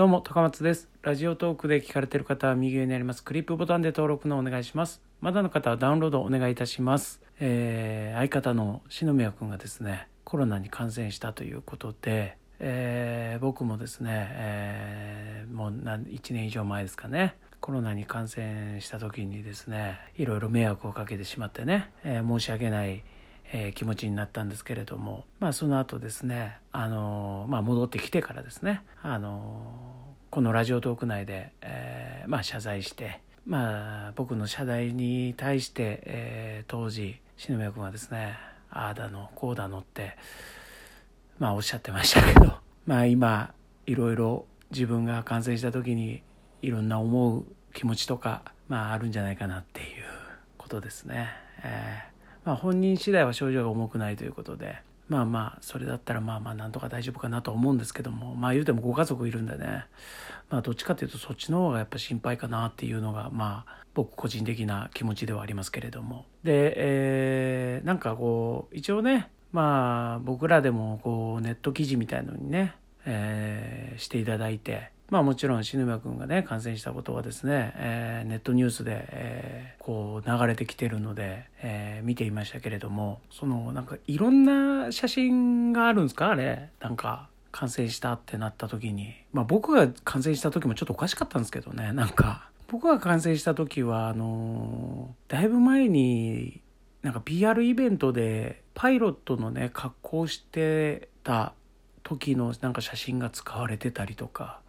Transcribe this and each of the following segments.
どうも、高松です。ラジオトークで聞かれている方は右上にありますクリップボタンで登録のお願いします。まだの方はダウンロードお願いいたします。えー、相方の篠宮くんがですね、コロナに感染したということで、えー僕もですね、えーもう何1年以上前ですかね、コロナに感染した時にですね、いろいろ迷惑をかけてしまってね、えー申し訳ないえー気持ちになったんですけれども、まあ、その後ですね、あのまあ、戻ってきてからですね、あのこのラジオトーク内で、えまあ、謝罪して、まあ、僕の謝罪に対して、え当時篠宮君はですねああだのこうだのって、まあ、おっしゃってましたけど、まあ、今いろいろ自分が感染した時にいろんな思う気持ちとか、まあ、あるんじゃないかなっていうことですね。えーまあ、本人次第は症状が重くないということでまあまあそれだったらまあまあなんとか大丈夫かなと思うんですけどもまあ言うてもご家族いるんでねまあどっちかというとそっちの方がやっぱ心配かなっていうのがまあ僕個人的な気持ちではありますけれども。で、えーなんかこう一応ねまあ僕らでもこうネット記事みたいのにね、えしていただいてまあもちろん篠宮君がね感染したことはですね、えーネットニュースで、えーこう流れてきてるので、えー見ていましたけれどもそのなんかいろんな写真があるんですか？あれなんか感染したってなった時に。まあ僕が感染した時もちょっとおかしかったんですけどねなんか。僕が感染した時はあのだいぶ前になんか PR イベントでパイロットのね格好してた時のなんか写真が使われてたりとか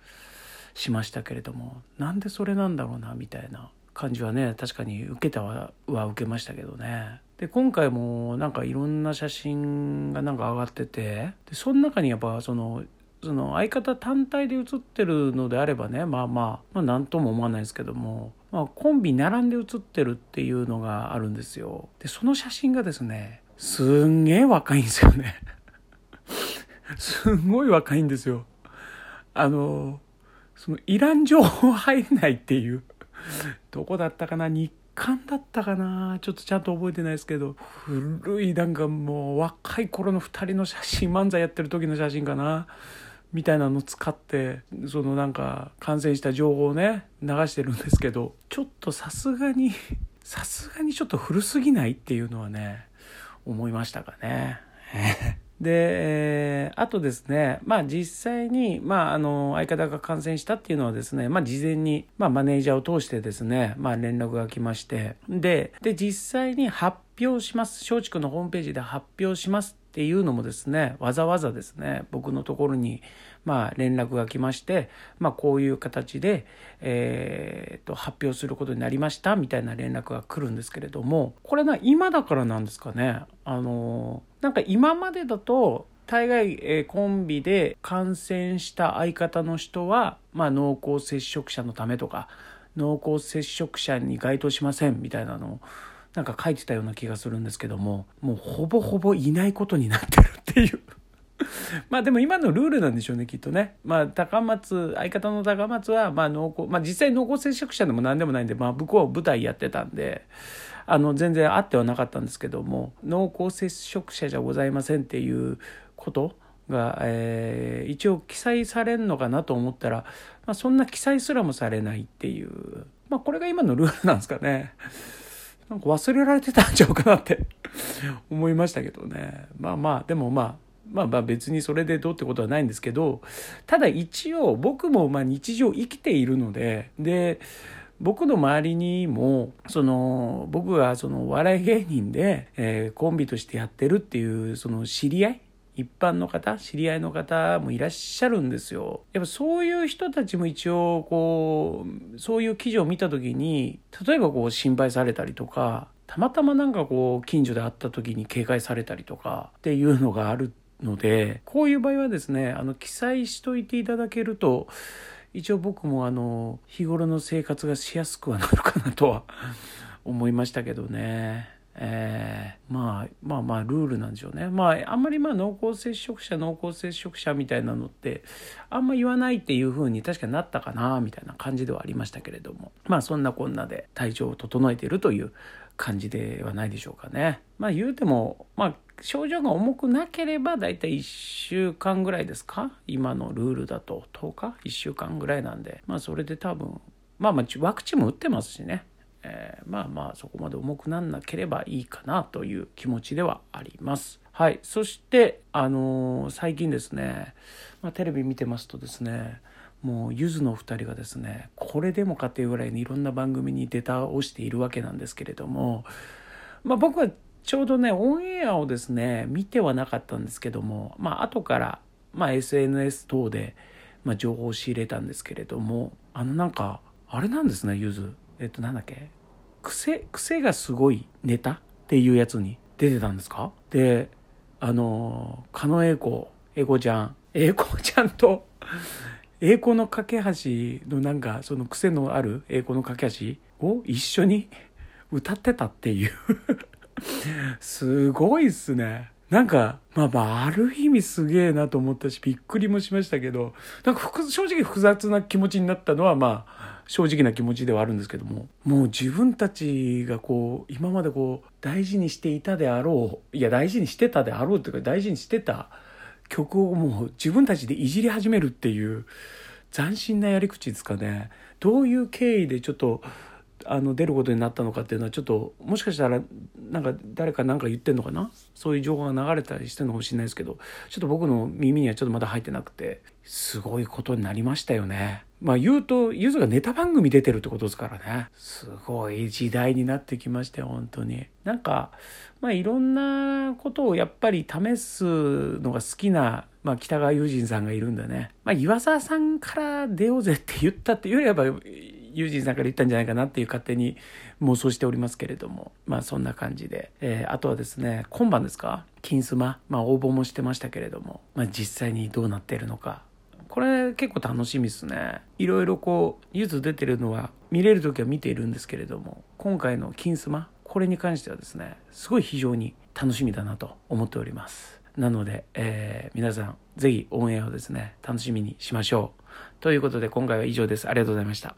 しましたけれどもなんでそれなんだろうなみたいな感じはね確かに受けたはは受けましたけどね。で今回もなんかいろんな写真がなんか上がっててでその中にやっぱそのその相方単体で写ってるのであればねまあまあまあ何とも思わないですけども、まあ、コンビ並んで写ってるっていうのがあるんですよ。でその写真がですねすんげえ若いんですよね。すんごい若いんですよ。あのそのイラン情報入れないっていう。どこだったかな？日刊だったかな？ちょっとちゃんと覚えてないですけど。古いなんかもう若い頃の2人の写真漫才やってる時の写真かな？みたいなの使ってそのなんか感染した情報をね流してるんですけど。ちょっとさすがにさすがにちょっと古すぎないっていうのはね思いましたかね。で、えーあとですね、まあ実際に、まああの、相方が感染したっていうのはですね、まあ事前に、まあマネージャーを通してですね、まあ連絡が来まして、で、で、実際に発表します、松竹のホームページで発表しますっていうのもですね、わざわざですね、僕のところに、まあ連絡が来まして、まあこういう形で、えーと、発表することになりましたみたいな連絡が来るんですけれども、これな、今だからなんですかね。あの、なんか今までだと、大概、えーコンビで感染した相方の人は、まあ濃厚接触者のためとか、濃厚接触者に該当しませんみたいなのを、なんか書いてたような気がするんですけども、もうほぼほぼいないことになってるっていう。まあでも今のルールなんでしょうね、きっとね。まあ高松、相方の高松は、まあ濃厚、まあ実際濃厚接触者でも何でもないんで、まあ向こうは舞台やってたんで、あの全然あってはなかったんですけども、濃厚接触者じゃございませんっていうことが、えー一応記載されんのかなと思ったら、まあそんな記載すらもされないっていう、まあこれが今のルールなんですかね。なんか忘れられてたんちゃうかなって 思いましたけどね。まあまあ、でもまあ、まあまあ別にそれでどうってことはないんですけど、ただ一応僕もまあ日常生きているので、で、僕の周りにも、その、僕がその笑い芸人で、えーコンビとしてやってるっていう、その知り合い一般の方、知り合いの方もいらっしゃるんですよ。やっぱそういう人たちも一応、こう、そういう記事を見たときに、例えばこう心配されたりとか、たまたまなんかこう、近所で会った時に警戒されたりとかっていうのがあるので、こういう場合はですね、あの、記載しといていただけると、一応僕もあの、日頃の生活がしやすくはなるかなとは思いましたけどね。えーまあまあまあルールなんでしょうね。まああんまりまあ濃厚接触者濃厚接触者みたいなのってあんま言わないっていう風に確かになったかなみたいな感じではありましたけれどもまあそんなこんなで体調を整えているという感じではないでしょうかね。まあ言うても、まあ症状が重くなければ大体1週間ぐらいですか？今のルールだと10日 ?1 週間ぐらいなんで、まあそれで多分、まあまあワクチンも打ってますしね。えー、まあまあそこまで重くなんなければいいかなという気持ちではあります。はい。そして、あのー、最近ですね、まあ、テレビ見てますとですね、もうゆずの2人がですねこれでもかっていうぐらいにいろんな番組に出たをしているわけなんですけれども、まあ、僕はちょうどねオンエアをですね見てはなかったんですけどもまあ後から、まあ、SNS 等で、まあ、情報を仕入れたんですけれどもあのなんかあれなんですねゆずえっとなんだっけ？癖癖がすごいネタっていうやつに出てたんですか？であの狩野英孝英子ちゃん。英子ちゃんと 栄光の架け橋のなんかその癖のある栄光の架け橋を一緒に歌ってたっていう。すごいっすね。なんか、まあまあ、ある意味すげえなと思ったし、びっくりもしましたけど、なんか正直複雑な気持ちになったのは、まあ、正直な気持ちではあるんですけども、もう自分たちがこう、今までこう、大事にしていたであろう、いや、大事にしてたであろうというか、大事にしてた曲をもう自分たちでいじり始めるっていう斬新なやり口ですかね。どういう経緯でちょっとあの出ることになったのかっていうのはちょっともしかしたらなんか誰か何か言ってんのかな？そういう情報が流れたりしてるのかもしれないですけどちょっと僕の耳にはちょっとまだ入ってなくてすごいことになりましたよね。まあ言うとゆずがネタ番組出てるってことですからねすごい時代になってきましたよ本当に。なんかまあいろんなことをやっぱり試すのが好きな、まあ、北川悠仁さんがいるんでね、まあ、岩沢さんから出ようぜって言ったっていうよりはやっぱユージンさんから言ったんじゃないかなっていう勝手に妄想しておりますけれども。まあそんな感じで、えー、あとはですね今晩ですか？金スマ？まあ応募もしてましたけれども、まあ、実際にどうなっているのか。これ結構楽しみですね。いろいろこうゆず出てるのは見れる時は見ているんですけれども。今回の金スマ？これに関してはですねすごい非常に楽しみだなと思っております。なので、えー、皆さんぜひオンエアをですね楽しみにしましょう。ということで今回は以上です。ありがとうございました。